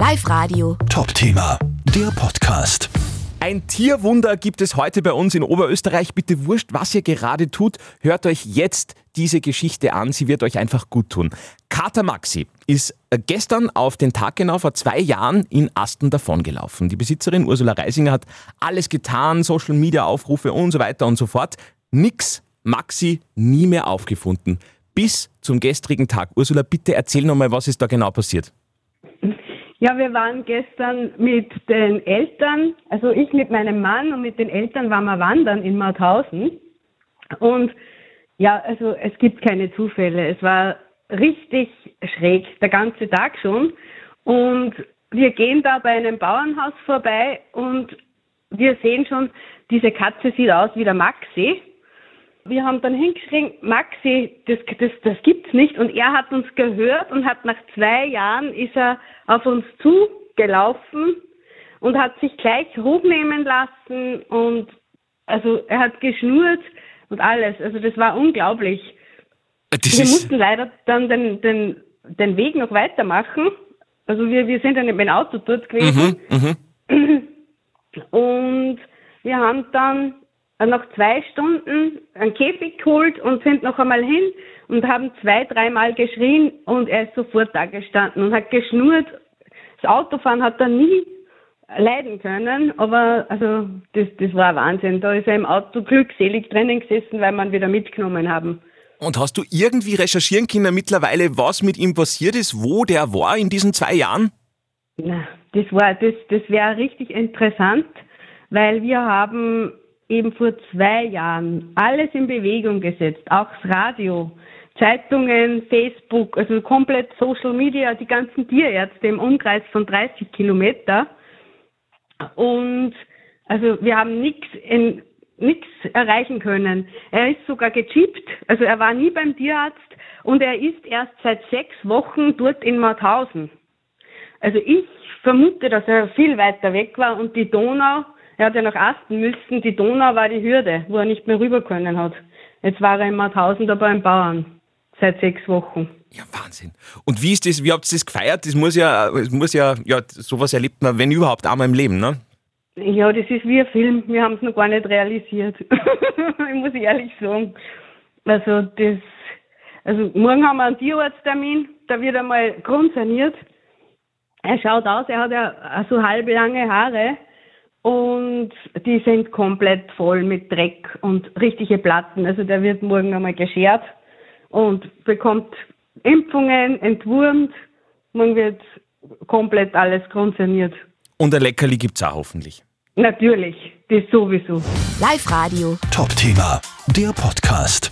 Live Radio. Top-Thema, der Podcast. Ein Tierwunder gibt es heute bei uns in Oberösterreich. Bitte wurscht, was ihr gerade tut, hört euch jetzt diese Geschichte an. Sie wird euch einfach gut tun. Kater Maxi ist gestern auf den Tag genau vor zwei Jahren in Asten davongelaufen. Die Besitzerin Ursula Reisinger hat alles getan, Social Media Aufrufe und so weiter und so fort. Nix, Maxi nie mehr aufgefunden. Bis zum gestrigen Tag. Ursula, bitte erzähl nochmal, was ist da genau passiert. Ja, wir waren gestern mit den Eltern, also ich mit meinem Mann und mit den Eltern waren wir wandern in Mauthausen. Und ja, also es gibt keine Zufälle. Es war richtig schräg, der ganze Tag schon. Und wir gehen da bei einem Bauernhaus vorbei und wir sehen schon, diese Katze sieht aus wie der Maxi. Wir haben dann hingeschrien, Maxi, das, das, das gibt's nicht. Und er hat uns gehört und hat nach zwei Jahren ist er auf uns zugelaufen und hat sich gleich hochnehmen lassen und also er hat geschnurrt und alles. Also das war unglaublich. Das wir mussten leider dann den, den, den Weg noch weitermachen. Also wir, wir sind dann mit dem Auto dort gewesen. Und wir haben dann nach zwei Stunden einen Käfig geholt und sind noch einmal hin und haben zwei, dreimal geschrien und er ist sofort da gestanden und hat geschnurrt. Das Autofahren hat er nie leiden können, aber also das, das war Wahnsinn. Da ist er im Auto glückselig drinnen gesessen, weil wir ihn wieder mitgenommen haben. Und hast du irgendwie recherchieren können mittlerweile, was mit ihm passiert ist, wo der war in diesen zwei Jahren? Na, das war, das, das wäre richtig interessant, weil wir haben eben vor zwei Jahren alles in Bewegung gesetzt, auch das Radio, Zeitungen, Facebook, also komplett Social Media, die ganzen Tierärzte im Umkreis von 30 Kilometer. Und also wir haben nichts nichts erreichen können. Er ist sogar gechippt, also er war nie beim Tierarzt und er ist erst seit sechs Wochen dort in Mauthausen. Also ich vermute, dass er viel weiter weg war und die Donau, er hat ja nach Asten müssen, die Donau war die Hürde, wo er nicht mehr rüber können hat. Jetzt war er in Mauthausen da beim Bauern. Seit sechs Wochen. Ja, Wahnsinn. Und wie ist das, wie habt ihr das gefeiert? Das muss ja, es muss ja, ja, sowas erlebt man, wenn überhaupt, einmal im Leben, ne? Ja, das ist wie ein Film. Wir haben es noch gar nicht realisiert. ich muss ehrlich sagen. Also das, also morgen haben wir einen Tierarzttermin, da wird einmal grundsaniert. Er schaut aus, er hat ja so halbe lange Haare und die sind komplett voll mit Dreck und richtige Platten. Also der wird morgen einmal geschert und bekommt Impfungen, entwurmt. Morgen wird komplett alles grundsaniert. Und ein Leckerli gibt's auch hoffentlich. Natürlich, das sowieso. Live Radio. Top-Thema, der Podcast.